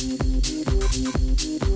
Música